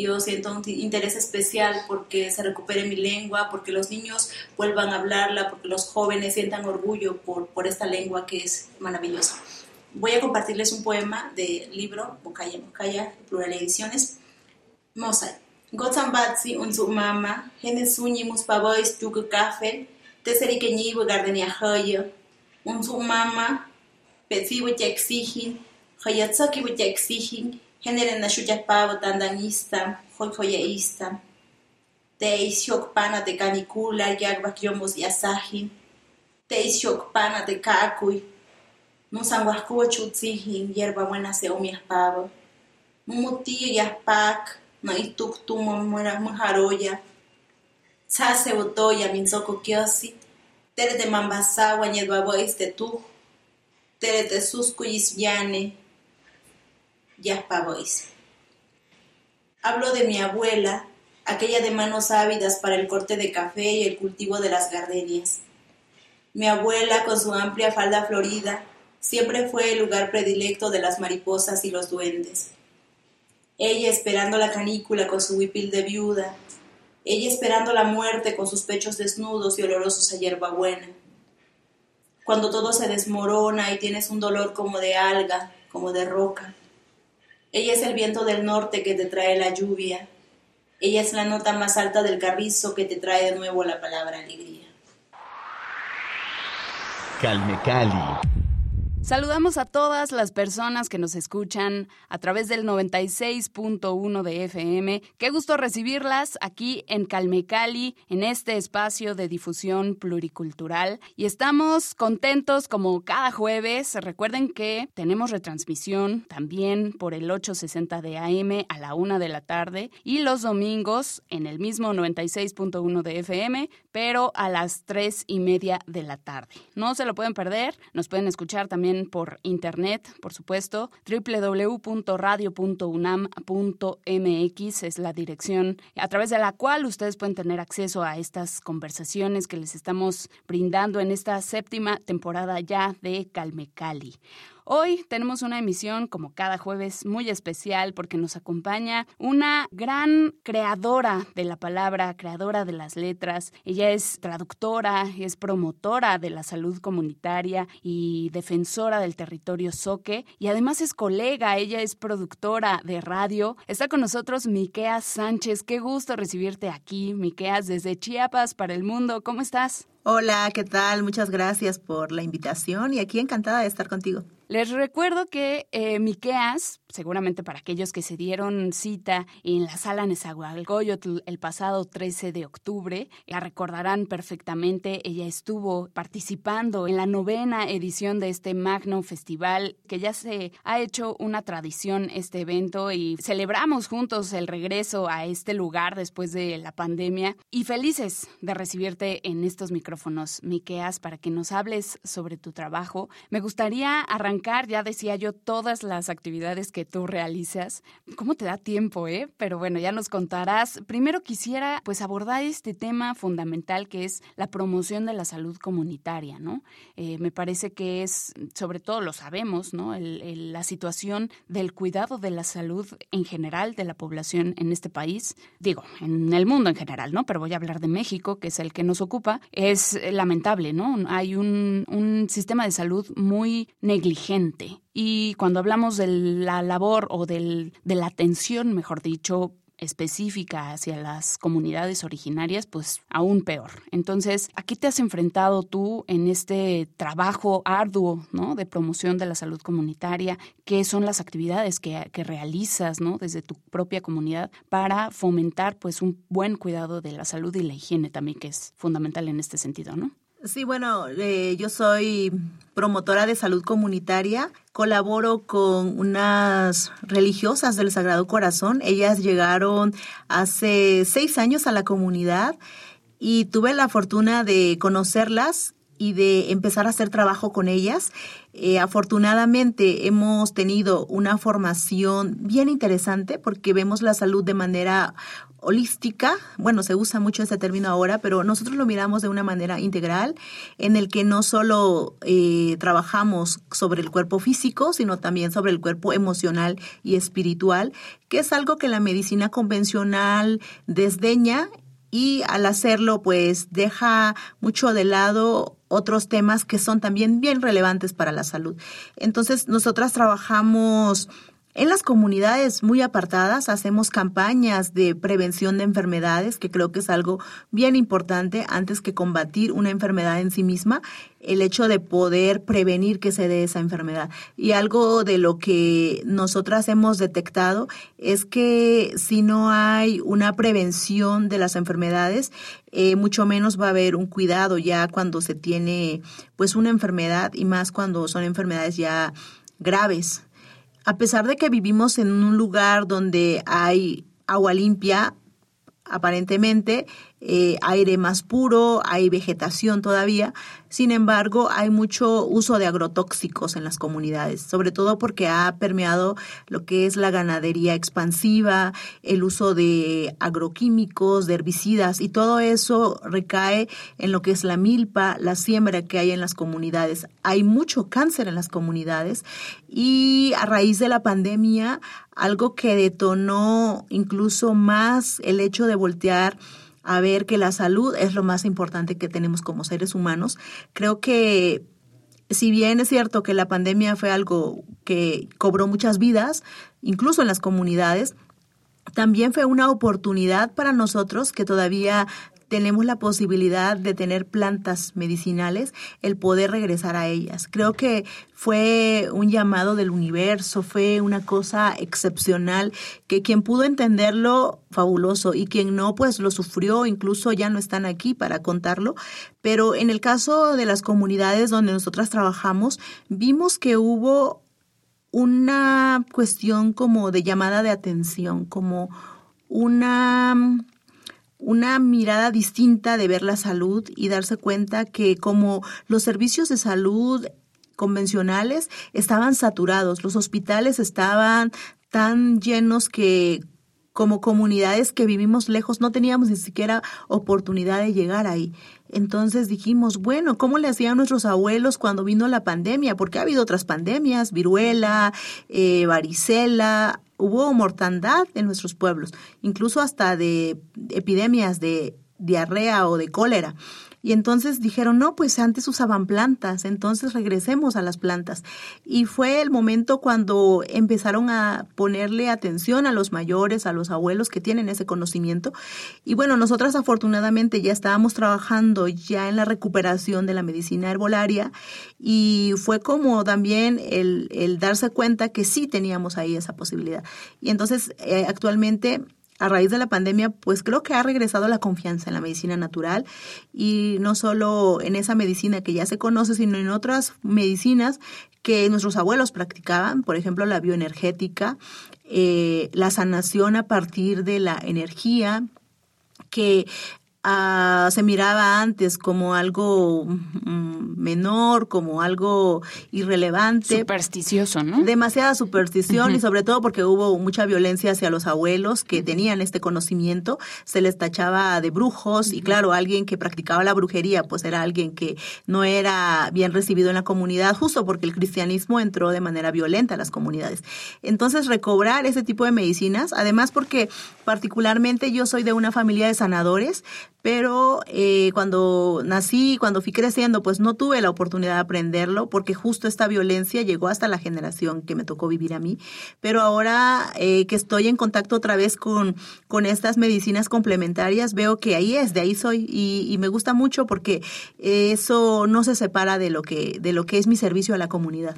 yo siento un interés especial porque se recupere mi lengua, porque los niños vuelvan a hablarla, porque los jóvenes sientan orgullo por, por esta lengua que es maravillosa. Voy a compartirles un poema del libro Bocaya Bocaya, Plural Ediciones. Mosai. Gotzan batsi un su mama, genes suñi mus pavois yuga café, teseri que ñibo gardenia joyo, un su mama, petsibo ya exigen, joyatsoki ya exigen, Genere na shuyapavo tandanista, joyjoyeísta. Te pana de canicula, yagbak yomos yasaji. Te pana de cacuy. Musanguascuo chutzihin, hierba buena se omiaspavo. Mumutío yaspak, no ituktumo muera mujaroya. Tsase botoya minzoko kiosi. Tere de mambasawa ñedbabois de tu. Tere de suscuyis yane. Yaspa Boys. Hablo de mi abuela, aquella de manos ávidas para el corte de café y el cultivo de las gardenias. Mi abuela, con su amplia falda florida, siempre fue el lugar predilecto de las mariposas y los duendes. Ella esperando la canícula con su huipil de viuda, ella esperando la muerte con sus pechos desnudos y olorosos a hierbabuena. Cuando todo se desmorona y tienes un dolor como de alga, como de roca, ella es el viento del norte que te trae la lluvia. Ella es la nota más alta del carrizo que te trae de nuevo la palabra alegría. Calme Cali. Saludamos a todas las personas que nos escuchan a través del 96.1 de FM. Qué gusto recibirlas aquí en Calmecali, en este espacio de difusión pluricultural. Y estamos contentos como cada jueves. Recuerden que tenemos retransmisión también por el 860 de AM a la una de la tarde y los domingos en el mismo 96.1 de FM, pero a las tres y media de la tarde. No se lo pueden perder. Nos pueden escuchar también por internet, por supuesto. www.radio.unam.mx es la dirección a través de la cual ustedes pueden tener acceso a estas conversaciones que les estamos brindando en esta séptima temporada ya de Calmecali. Hoy tenemos una emisión, como cada jueves, muy especial porque nos acompaña una gran creadora de la palabra, creadora de las letras. Ella es traductora, es promotora de la salud comunitaria y defensora del territorio Soque y además es colega, ella es productora de radio. Está con nosotros Miqueas Sánchez. Qué gusto recibirte aquí, Miqueas, desde Chiapas para el mundo. ¿Cómo estás? Hola, ¿qué tal? Muchas gracias por la invitación y aquí encantada de estar contigo. Les recuerdo que eh, Miqueas, seguramente para aquellos que se dieron cita en la sala Nezahualcóyotl el pasado 13 de octubre, la recordarán perfectamente. Ella estuvo participando en la novena edición de este Magno Festival, que ya se ha hecho una tradición este evento y celebramos juntos el regreso a este lugar después de la pandemia y felices de recibirte en estos micrófonos, Miqueas, para que nos hables sobre tu trabajo. Me gustaría arrancar ya decía yo, todas las actividades que tú realizas. ¿Cómo te da tiempo, eh? Pero bueno, ya nos contarás. Primero quisiera pues abordar este tema fundamental que es la promoción de la salud comunitaria, ¿no? Eh, me parece que es, sobre todo lo sabemos, ¿no? la situación del cuidado de la salud en general de la población en este país, digo, en el mundo en general, ¿no? Pero voy a hablar de México, que es el que nos ocupa, es lamentable, ¿no? Hay un, un sistema de salud muy negligente y cuando hablamos de la labor o de la atención, mejor dicho, específica hacia las comunidades originarias, pues aún peor. Entonces, ¿a qué te has enfrentado tú en este trabajo arduo ¿no? de promoción de la salud comunitaria? ¿Qué son las actividades que, que realizas ¿no? desde tu propia comunidad para fomentar pues un buen cuidado de la salud y la higiene también, que es fundamental en este sentido, ¿no? Sí, bueno, eh, yo soy promotora de salud comunitaria. Colaboro con unas religiosas del Sagrado Corazón. Ellas llegaron hace seis años a la comunidad y tuve la fortuna de conocerlas y de empezar a hacer trabajo con ellas. Eh, afortunadamente hemos tenido una formación bien interesante porque vemos la salud de manera holística, bueno, se usa mucho ese término ahora, pero nosotros lo miramos de una manera integral, en el que no solo eh, trabajamos sobre el cuerpo físico, sino también sobre el cuerpo emocional y espiritual, que es algo que la medicina convencional desdeña y al hacerlo pues deja mucho de lado otros temas que son también bien relevantes para la salud. Entonces, nosotras trabajamos en las comunidades muy apartadas hacemos campañas de prevención de enfermedades, que creo que es algo bien importante antes que combatir una enfermedad en sí misma, el hecho de poder prevenir que se dé esa enfermedad. Y algo de lo que nosotras hemos detectado es que si no hay una prevención de las enfermedades, eh, mucho menos va a haber un cuidado ya cuando se tiene pues una enfermedad y más cuando son enfermedades ya graves a pesar de que vivimos en un lugar donde hay agua limpia, aparentemente, eh, aire más puro, hay vegetación todavía. Sin embargo, hay mucho uso de agrotóxicos en las comunidades, sobre todo porque ha permeado lo que es la ganadería expansiva, el uso de agroquímicos, de herbicidas, y todo eso recae en lo que es la milpa, la siembra que hay en las comunidades. Hay mucho cáncer en las comunidades y a raíz de la pandemia, algo que detonó incluso más el hecho de voltear a ver que la salud es lo más importante que tenemos como seres humanos. Creo que si bien es cierto que la pandemia fue algo que cobró muchas vidas, incluso en las comunidades, también fue una oportunidad para nosotros que todavía tenemos la posibilidad de tener plantas medicinales, el poder regresar a ellas. Creo que fue un llamado del universo, fue una cosa excepcional, que quien pudo entenderlo, fabuloso, y quien no, pues lo sufrió, incluso ya no están aquí para contarlo. Pero en el caso de las comunidades donde nosotras trabajamos, vimos que hubo una cuestión como de llamada de atención, como una una mirada distinta de ver la salud y darse cuenta que como los servicios de salud convencionales estaban saturados, los hospitales estaban tan llenos que como comunidades que vivimos lejos no teníamos ni siquiera oportunidad de llegar ahí. Entonces dijimos, bueno, ¿cómo le hacían nuestros abuelos cuando vino la pandemia? Porque ha habido otras pandemias, viruela, eh, varicela, hubo mortandad en nuestros pueblos, incluso hasta de epidemias de diarrea o de cólera. Y entonces dijeron, no, pues antes usaban plantas, entonces regresemos a las plantas. Y fue el momento cuando empezaron a ponerle atención a los mayores, a los abuelos que tienen ese conocimiento. Y bueno, nosotras afortunadamente ya estábamos trabajando ya en la recuperación de la medicina herbolaria y fue como también el, el darse cuenta que sí teníamos ahí esa posibilidad. Y entonces eh, actualmente a raíz de la pandemia, pues creo que ha regresado la confianza en la medicina natural y no solo en esa medicina que ya se conoce, sino en otras medicinas que nuestros abuelos practicaban, por ejemplo, la bioenergética, eh, la sanación a partir de la energía, que Ah, se miraba antes como algo mm, menor, como algo irrelevante. Supersticioso, ¿no? Demasiada superstición y sobre todo porque hubo mucha violencia hacia los abuelos que tenían este conocimiento. Se les tachaba de brujos y claro, alguien que practicaba la brujería pues era alguien que no era bien recibido en la comunidad justo porque el cristianismo entró de manera violenta a las comunidades. Entonces recobrar ese tipo de medicinas, además porque particularmente yo soy de una familia de sanadores, pero eh, cuando nací, cuando fui creciendo, pues no tuve la oportunidad de aprenderlo porque justo esta violencia llegó hasta la generación que me tocó vivir a mí. Pero ahora eh, que estoy en contacto otra vez con, con estas medicinas complementarias, veo que ahí es, de ahí soy y, y me gusta mucho porque eso no se separa de lo que, de lo que es mi servicio a la comunidad.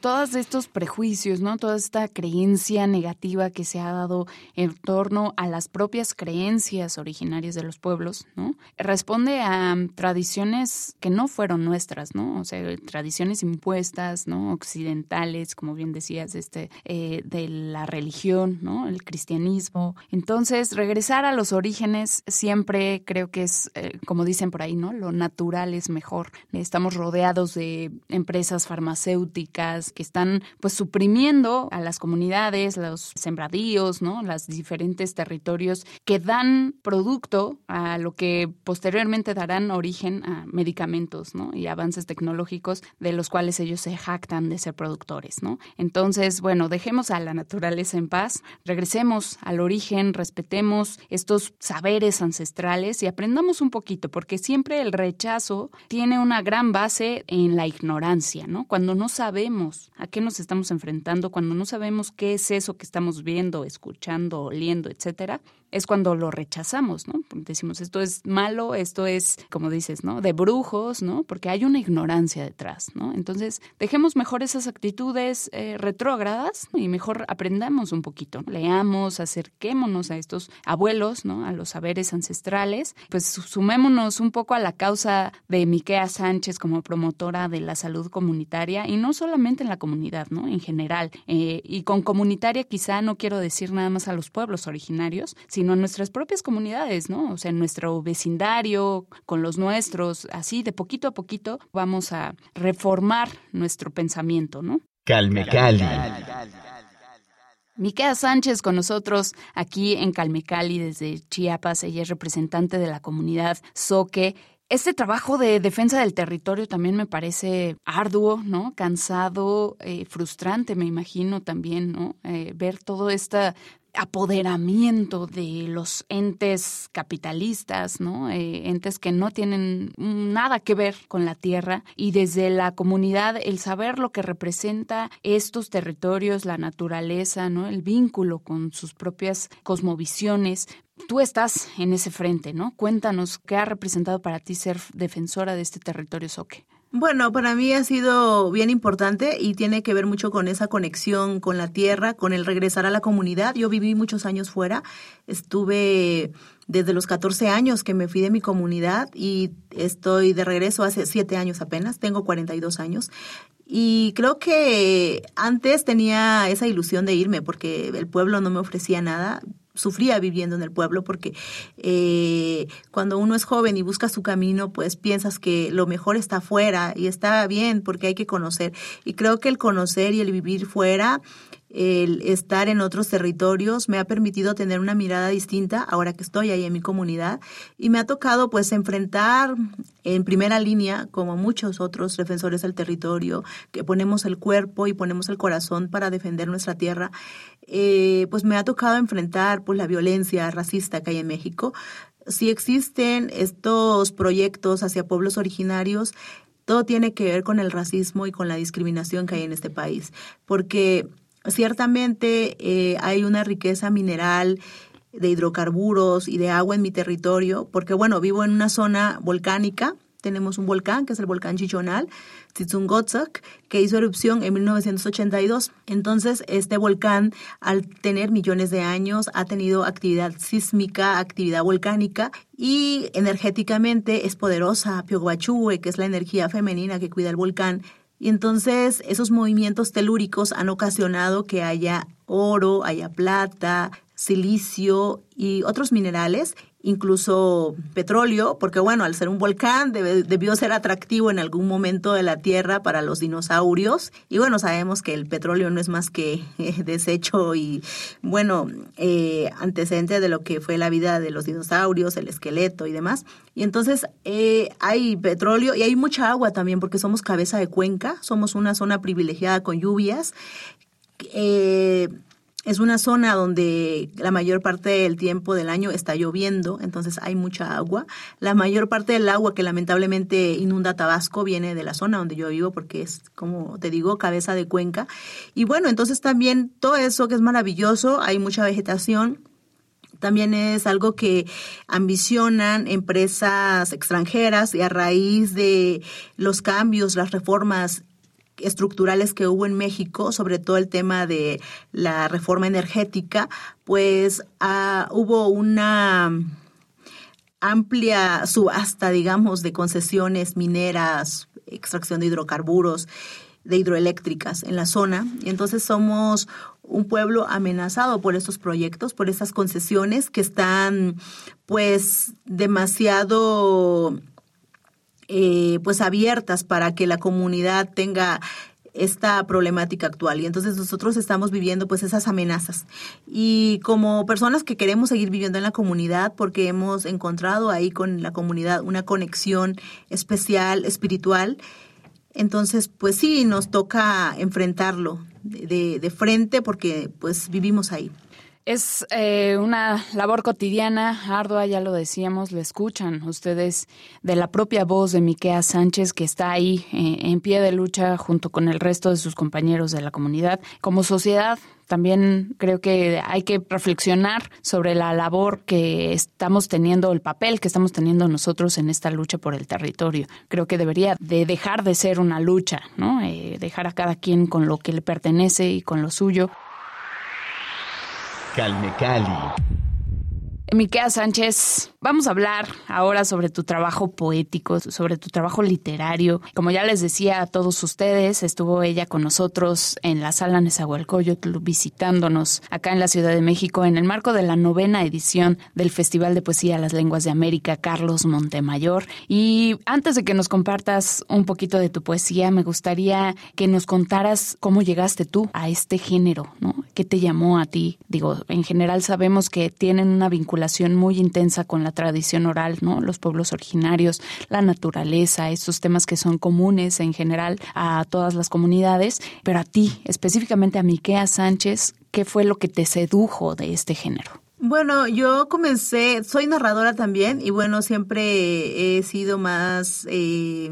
Todos estos prejuicios, ¿no? Toda esta creencia negativa que se ha dado en torno a las propias creencias originarias de los pueblos, ¿no? Responde a tradiciones que no fueron nuestras, ¿no? O sea, tradiciones impuestas, ¿no? Occidentales, como bien decías, este, eh, de la religión, ¿no? El cristianismo. Entonces, regresar a los orígenes siempre creo que es, eh, como dicen por ahí, ¿no? Lo natural es mejor. Estamos rodeados de empresas farmacéuticas que están pues suprimiendo a las comunidades, los sembradíos, ¿no? Los diferentes territorios que dan producto a lo que posteriormente darán origen a medicamentos, ¿no? Y avances tecnológicos de los cuales ellos se jactan de ser productores, ¿no? Entonces, bueno, dejemos a la naturaleza en paz, regresemos al origen, respetemos estos saberes ancestrales y aprendamos un poquito, porque siempre el rechazo tiene una gran base en la ignorancia, ¿no? Cuando no sabemos a qué nos estamos enfrentando, cuando no sabemos qué es eso que estamos viendo, escuchando, oliendo, etcétera, es cuando lo rechazamos, ¿no? Decimos, esto es malo, esto es, como dices, ¿no? De brujos, ¿no? Porque hay una ignorancia detrás, ¿no? Entonces, dejemos mejor esas actitudes eh, retrógradas y mejor aprendamos un poquito. Leamos, acerquémonos a estos abuelos, ¿no? A los saberes ancestrales. Pues sumémonos un poco a la causa de Miquea Sánchez como promotora de la salud comunitaria y no solamente en la comunidad, ¿no? En general. Eh, y con comunitaria quizá no quiero decir nada más a los pueblos originarios, sino en nuestras propias comunidades, ¿no? O sea, en nuestro vecindario, con los nuestros, así de poquito a poquito vamos a reformar nuestro pensamiento, ¿no? Calme Cali. Miquea Sánchez con nosotros aquí en Calmecali desde Chiapas. Ella es representante de la comunidad Soque. Este trabajo de defensa del territorio también me parece arduo, ¿no? Cansado, eh, frustrante, me imagino también, ¿no? Eh, ver todo esta apoderamiento de los entes capitalistas, ¿no? Eh, entes que no tienen nada que ver con la tierra y desde la comunidad el saber lo que representa estos territorios, la naturaleza, ¿no? El vínculo con sus propias cosmovisiones. Tú estás en ese frente, ¿no? Cuéntanos qué ha representado para ti ser defensora de este territorio soque. Bueno, para mí ha sido bien importante y tiene que ver mucho con esa conexión con la tierra, con el regresar a la comunidad. Yo viví muchos años fuera, estuve desde los 14 años que me fui de mi comunidad y estoy de regreso hace 7 años apenas, tengo 42 años. Y creo que antes tenía esa ilusión de irme porque el pueblo no me ofrecía nada sufría viviendo en el pueblo porque eh, cuando uno es joven y busca su camino, pues piensas que lo mejor está fuera y está bien porque hay que conocer. Y creo que el conocer y el vivir fuera el estar en otros territorios me ha permitido tener una mirada distinta ahora que estoy ahí en mi comunidad. Y me ha tocado pues enfrentar en primera línea como muchos otros defensores del territorio que ponemos el cuerpo y ponemos el corazón para defender nuestra tierra eh, pues me ha tocado enfrentar pues la violencia racista que hay en México. Si existen estos proyectos hacia pueblos originarios todo tiene que ver con el racismo y con la discriminación que hay en este país porque Ciertamente eh, hay una riqueza mineral de hidrocarburos y de agua en mi territorio, porque bueno, vivo en una zona volcánica, tenemos un volcán, que es el volcán Chichonal, Tzitsungotzak, que hizo erupción en 1982. Entonces, este volcán, al tener millones de años, ha tenido actividad sísmica, actividad volcánica y energéticamente es poderosa. Pioguachue, que es la energía femenina que cuida el volcán, y entonces esos movimientos telúricos han ocasionado que haya oro, haya plata, silicio y otros minerales incluso petróleo, porque bueno, al ser un volcán debió ser atractivo en algún momento de la Tierra para los dinosaurios. Y bueno, sabemos que el petróleo no es más que eh, desecho y bueno, eh, antecedente de lo que fue la vida de los dinosaurios, el esqueleto y demás. Y entonces eh, hay petróleo y hay mucha agua también, porque somos cabeza de cuenca, somos una zona privilegiada con lluvias. Eh, es una zona donde la mayor parte del tiempo del año está lloviendo, entonces hay mucha agua. La mayor parte del agua que lamentablemente inunda Tabasco viene de la zona donde yo vivo porque es, como te digo, cabeza de cuenca. Y bueno, entonces también todo eso que es maravilloso, hay mucha vegetación, también es algo que ambicionan empresas extranjeras y a raíz de los cambios, las reformas estructurales que hubo en México, sobre todo el tema de la reforma energética, pues ah, hubo una amplia subasta, digamos, de concesiones mineras, extracción de hidrocarburos, de hidroeléctricas en la zona. Y entonces somos un pueblo amenazado por estos proyectos, por estas concesiones que están pues demasiado eh, pues abiertas para que la comunidad tenga esta problemática actual. Y entonces nosotros estamos viviendo pues esas amenazas. Y como personas que queremos seguir viviendo en la comunidad porque hemos encontrado ahí con la comunidad una conexión especial espiritual entonces pues sí nos toca enfrentarlo de, de frente porque pues vivimos ahí es eh, una labor cotidiana, ardua, ya lo decíamos, lo escuchan ustedes de la propia voz de Miquea Sánchez, que está ahí eh, en pie de lucha junto con el resto de sus compañeros de la comunidad. Como sociedad, también creo que hay que reflexionar sobre la labor que estamos teniendo, el papel que estamos teniendo nosotros en esta lucha por el territorio. Creo que debería de dejar de ser una lucha, ¿no? Eh, dejar a cada quien con lo que le pertenece y con lo suyo. Calme Cali. Miquea Sánchez, vamos a hablar ahora sobre tu trabajo poético, sobre tu trabajo literario. Como ya les decía a todos ustedes, estuvo ella con nosotros en la sala Nezahualcóyotl visitándonos acá en la Ciudad de México en el marco de la novena edición del Festival de Poesía Las Lenguas de América Carlos Montemayor. Y antes de que nos compartas un poquito de tu poesía, me gustaría que nos contaras cómo llegaste tú a este género, ¿no? ¿Qué te llamó a ti? Digo, en general sabemos que tienen una vinculación muy intensa con la tradición oral, ¿no? Los pueblos originarios, la naturaleza, esos temas que son comunes en general a todas las comunidades, pero a ti, específicamente a Miquea Sánchez, ¿qué fue lo que te sedujo de este género? Bueno, yo comencé, soy narradora también y bueno, siempre he sido más eh,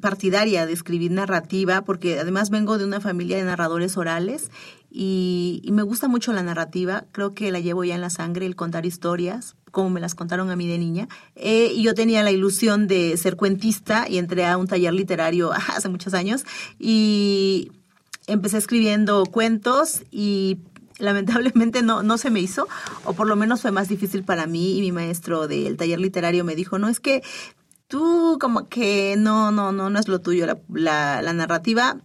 partidaria de escribir narrativa porque además vengo de una familia de narradores orales y, me gusta mucho la narrativa, creo que la llevo ya en la sangre, el contar historias, como me las contaron a mí de niña. Eh, y yo tenía la ilusión de ser cuentista y entré a un taller literario hace muchos años y empecé escribiendo cuentos y lamentablemente no, no se me hizo, o por lo menos fue más difícil para mí y mi maestro del taller literario me dijo, no, es que tú como que no, no, no, no es lo tuyo la, la narrativa,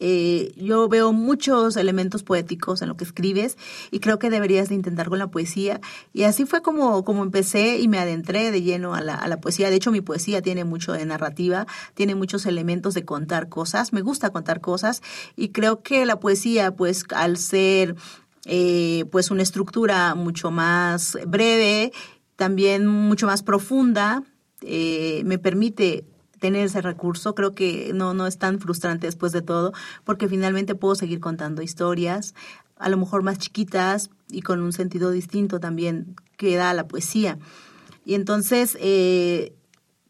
eh, yo veo muchos elementos poéticos en lo que escribes y creo que deberías de intentar con la poesía. Y así fue como, como empecé y me adentré de lleno a la, a la poesía. De hecho, mi poesía tiene mucho de narrativa, tiene muchos elementos de contar cosas. Me gusta contar cosas y creo que la poesía, pues al ser eh, pues una estructura mucho más breve, también mucho más profunda, eh, me permite tener ese recurso. Creo que no, no es tan frustrante después de todo, porque finalmente puedo seguir contando historias, a lo mejor más chiquitas y con un sentido distinto también que da la poesía. Y entonces eh,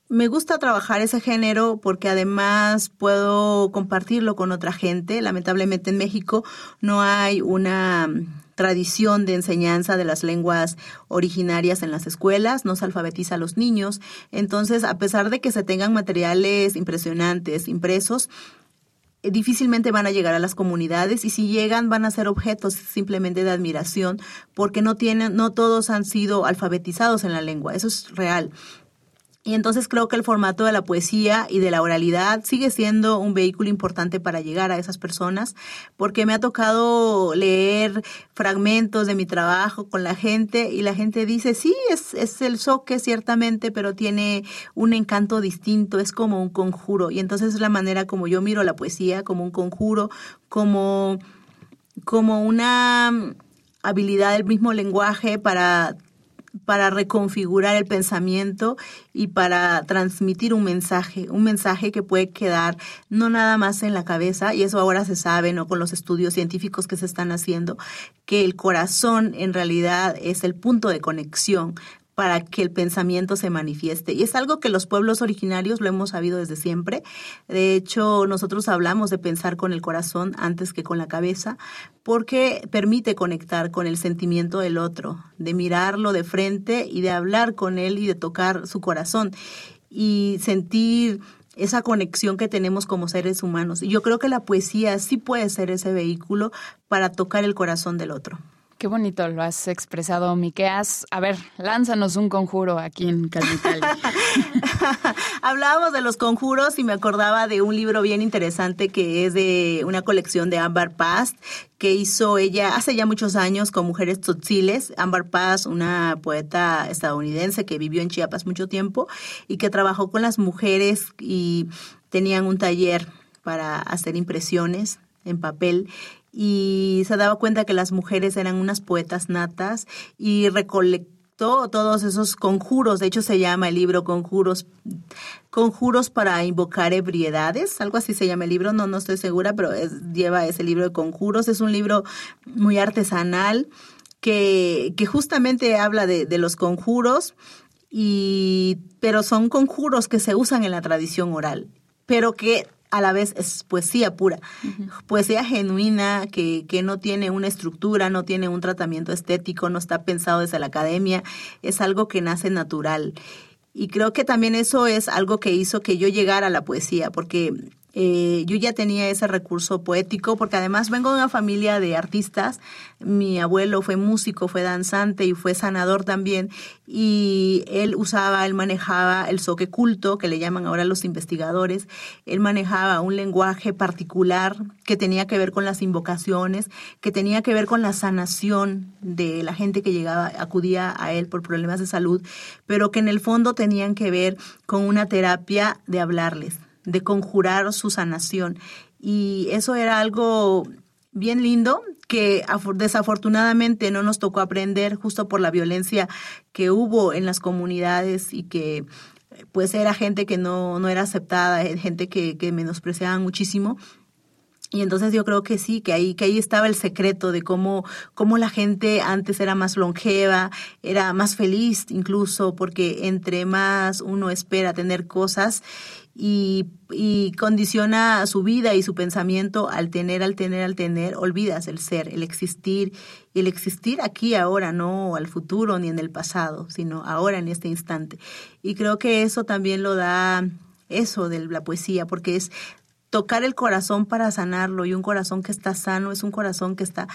me gusta trabajar ese género porque además puedo compartirlo con otra gente. Lamentablemente en México no hay una tradición de enseñanza de las lenguas originarias en las escuelas, no se alfabetiza a los niños. Entonces, a pesar de que se tengan materiales impresionantes impresos, eh, difícilmente van a llegar a las comunidades y si llegan van a ser objetos simplemente de admiración porque no tienen no todos han sido alfabetizados en la lengua eso es real y entonces creo que el formato de la poesía y de la oralidad sigue siendo un vehículo importante para llegar a esas personas, porque me ha tocado leer fragmentos de mi trabajo con la gente y la gente dice, sí, es, es el soque ciertamente, pero tiene un encanto distinto, es como un conjuro. Y entonces es la manera como yo miro la poesía, como un conjuro, como, como una habilidad del mismo lenguaje para para reconfigurar el pensamiento y para transmitir un mensaje, un mensaje que puede quedar no nada más en la cabeza, y eso ahora se sabe, ¿no? Con los estudios científicos que se están haciendo, que el corazón en realidad es el punto de conexión para que el pensamiento se manifieste. Y es algo que los pueblos originarios lo hemos sabido desde siempre. De hecho, nosotros hablamos de pensar con el corazón antes que con la cabeza, porque permite conectar con el sentimiento del otro, de mirarlo de frente y de hablar con él y de tocar su corazón y sentir esa conexión que tenemos como seres humanos. Y yo creo que la poesía sí puede ser ese vehículo para tocar el corazón del otro. Qué bonito lo has expresado, Miqueas. A ver, lánzanos un conjuro aquí en Calmitali. Hablábamos de los conjuros y me acordaba de un libro bien interesante que es de una colección de Amber Past que hizo ella hace ya muchos años con mujeres tzotziles. Amber Paz, una poeta estadounidense que vivió en Chiapas mucho tiempo y que trabajó con las mujeres y tenían un taller para hacer impresiones en papel y se daba cuenta que las mujeres eran unas poetas natas y recolectó todos esos conjuros, de hecho se llama el libro Conjuros, Conjuros para invocar ebriedades, algo así se llama el libro, no, no estoy segura, pero lleva ese libro de conjuros, es un libro muy artesanal que, que justamente habla de, de los conjuros, y, pero son conjuros que se usan en la tradición oral, pero que a la vez es poesía pura, poesía genuina que, que no tiene una estructura, no tiene un tratamiento estético, no está pensado desde la academia, es algo que nace natural. Y creo que también eso es algo que hizo que yo llegara a la poesía, porque eh, yo ya tenía ese recurso poético porque además vengo de una familia de artistas. Mi abuelo fue músico, fue danzante y fue sanador también. Y él usaba, él manejaba el soque culto, que le llaman ahora los investigadores. Él manejaba un lenguaje particular que tenía que ver con las invocaciones, que tenía que ver con la sanación de la gente que llegaba, acudía a él por problemas de salud, pero que en el fondo tenían que ver con una terapia de hablarles de conjurar su sanación. Y eso era algo bien lindo que desafortunadamente no nos tocó aprender justo por la violencia que hubo en las comunidades y que pues era gente que no, no era aceptada, gente que, que menospreciaban muchísimo. Y entonces yo creo que sí, que ahí, que ahí estaba el secreto de cómo, cómo la gente antes era más longeva, era más feliz incluso, porque entre más uno espera tener cosas y, y, condiciona su vida y su pensamiento al tener, al tener, al tener, olvidas el ser, el existir, el existir aquí ahora, no al futuro ni en el pasado, sino ahora en este instante. Y creo que eso también lo da eso de la poesía, porque es tocar el corazón para sanarlo y un corazón que está sano es un corazón que está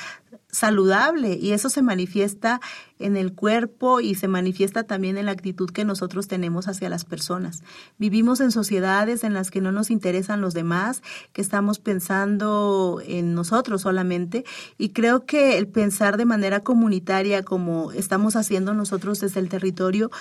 saludable y eso se manifiesta en el cuerpo y se manifiesta también en la actitud que nosotros tenemos hacia las personas. Vivimos en sociedades en las que no nos interesan los demás, que estamos pensando en nosotros solamente y creo que el pensar de manera comunitaria como estamos haciendo nosotros desde el territorio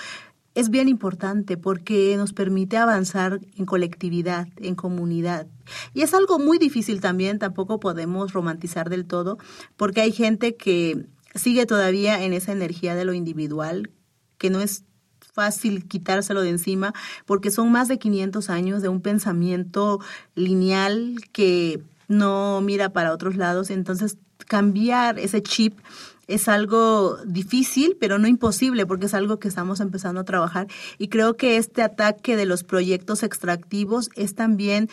es bien importante porque nos permite avanzar en colectividad, en comunidad. Y es algo muy difícil también, tampoco podemos romantizar del todo, porque hay gente que sigue todavía en esa energía de lo individual, que no es fácil quitárselo de encima, porque son más de 500 años de un pensamiento lineal que no mira para otros lados. Entonces, cambiar ese chip es algo difícil, pero no imposible, porque es algo que estamos empezando a trabajar. Y creo que este ataque de los proyectos extractivos es también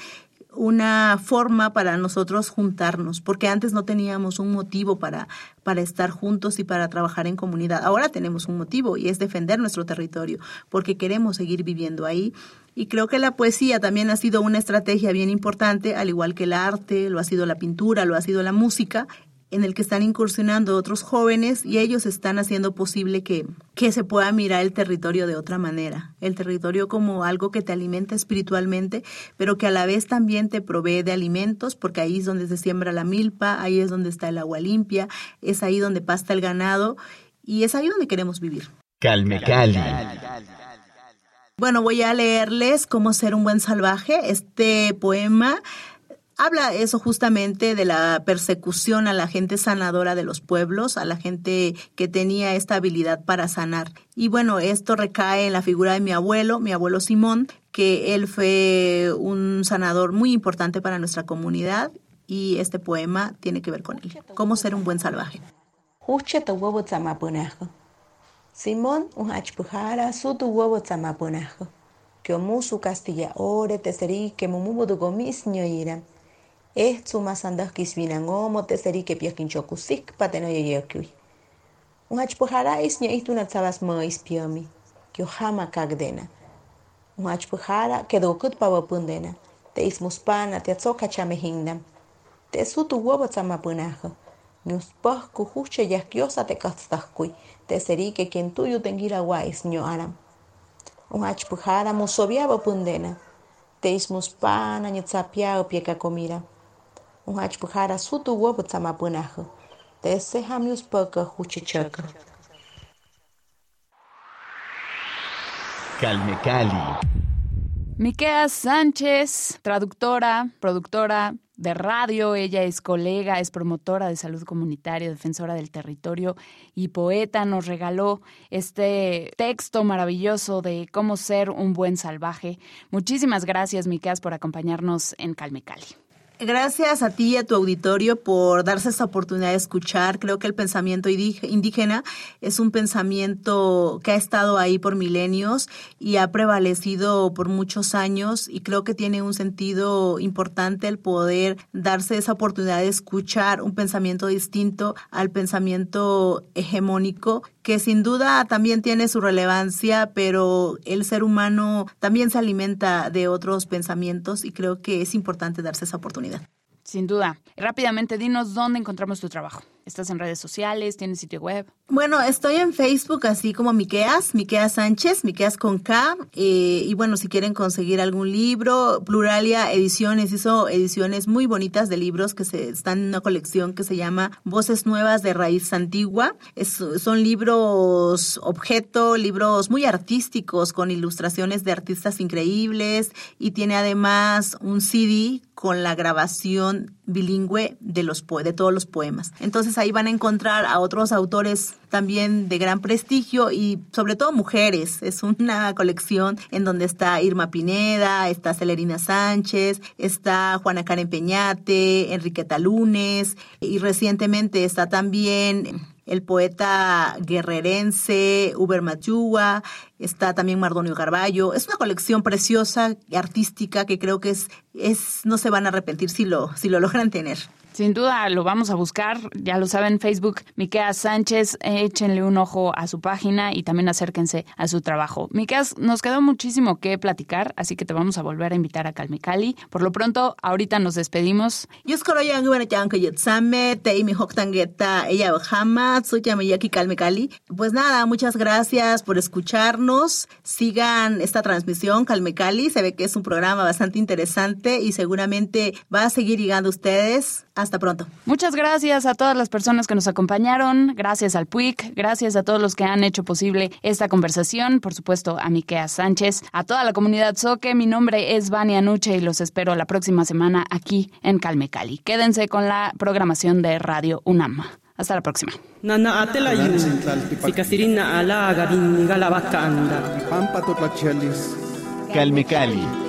una forma para nosotros juntarnos, porque antes no teníamos un motivo para, para estar juntos y para trabajar en comunidad. Ahora tenemos un motivo y es defender nuestro territorio, porque queremos seguir viviendo ahí. Y creo que la poesía también ha sido una estrategia bien importante, al igual que el arte, lo ha sido la pintura, lo ha sido la música, en el que están incursionando otros jóvenes y ellos están haciendo posible que, que se pueda mirar el territorio de otra manera. El territorio como algo que te alimenta espiritualmente, pero que a la vez también te provee de alimentos, porque ahí es donde se siembra la milpa, ahí es donde está el agua limpia, es ahí donde pasta el ganado y es ahí donde queremos vivir. Calme Cali. Bueno, voy a leerles Cómo ser un buen salvaje. Este poema habla eso justamente de la persecución a la gente sanadora de los pueblos, a la gente que tenía esta habilidad para sanar. Y bueno, esto recae en la figura de mi abuelo, mi abuelo Simón, que él fue un sanador muy importante para nuestra comunidad y este poema tiene que ver con él. Cómo ser un buen salvaje. Simón un hachpujara su tu huevo Que omusu castilla ore que gomis. Esto más andas kisvinangomo teseri que piakinchokusik pateno yoyokui. Un hachpujarais ña istu na tzabas mois piomi, que ojama kagdena. un achpujara quedó kut pawa pundena, te ismuspana te atzoka chame hingnam, te sutu huevo tzamapunajo, ñuspah kujuche yaskiosa te kastakui, te serike quien tuyo tengira guais ño aram. Un achpujara musobiaba pundena, te ismuspana ñitzapiao pieka comira. Un achpujara sutu huevo tzamapunajo, te sehamius paka huchichaka. Calme Cali. Miquea Sánchez, traductora, productora de radio, ella es colega, es promotora de salud comunitaria, defensora del territorio y poeta, nos regaló este texto maravilloso de cómo ser un buen salvaje. Muchísimas gracias, Miqueas, por acompañarnos en Calme Cali. Gracias a ti y a tu auditorio por darse esta oportunidad de escuchar. Creo que el pensamiento indígena es un pensamiento que ha estado ahí por milenios y ha prevalecido por muchos años y creo que tiene un sentido importante el poder darse esa oportunidad de escuchar un pensamiento distinto al pensamiento hegemónico que sin duda también tiene su relevancia, pero el ser humano también se alimenta de otros pensamientos y creo que es importante darse esa oportunidad. Sin duda. Rápidamente, dinos dónde encontramos tu trabajo. ¿Estás en redes sociales? ¿Tienes sitio web? Bueno, estoy en Facebook así como Miqueas, Miqueas Sánchez, Miqueas con K. Eh, y bueno, si quieren conseguir algún libro, Pluralia Ediciones hizo ediciones muy bonitas de libros que se, están en una colección que se llama Voces Nuevas de Raíz Antigua. son libros objeto, libros muy artísticos con ilustraciones de artistas increíbles y tiene además un CD con la grabación bilingüe de los de todos los poemas. Entonces ahí van a encontrar a otros autores también de gran prestigio y sobre todo mujeres. Es una colección en donde está Irma Pineda, está Celerina Sánchez, está Juana Karen Peñate, Enriqueta Lunes y recientemente está también el poeta guerrerense Uber Mayúa, está también Mardonio Carballo. Es una colección preciosa, artística, que creo que es, es no se van a arrepentir si lo, si lo logran tener. Sin duda lo vamos a buscar, ya lo saben, Facebook, Miqueas Sánchez, échenle un ojo a su página y también acérquense a su trabajo. Miqueas, nos quedó muchísimo que platicar, así que te vamos a volver a invitar a Calmecali. Por lo pronto, ahorita nos despedimos. Pues nada, muchas gracias por escucharnos. Sigan esta transmisión Calmecali, se ve que es un programa bastante interesante y seguramente va a seguir llegando a ustedes. Hasta pronto. Muchas gracias a todas las personas que nos acompañaron, gracias al PUIC, gracias a todos los que han hecho posible esta conversación, por supuesto a Miquea Sánchez, a toda la comunidad Soque. Mi nombre es Vania Nuche y los espero la próxima semana aquí en Calme Cali. Quédense con la programación de Radio UNAM. Hasta la próxima. Calme Cali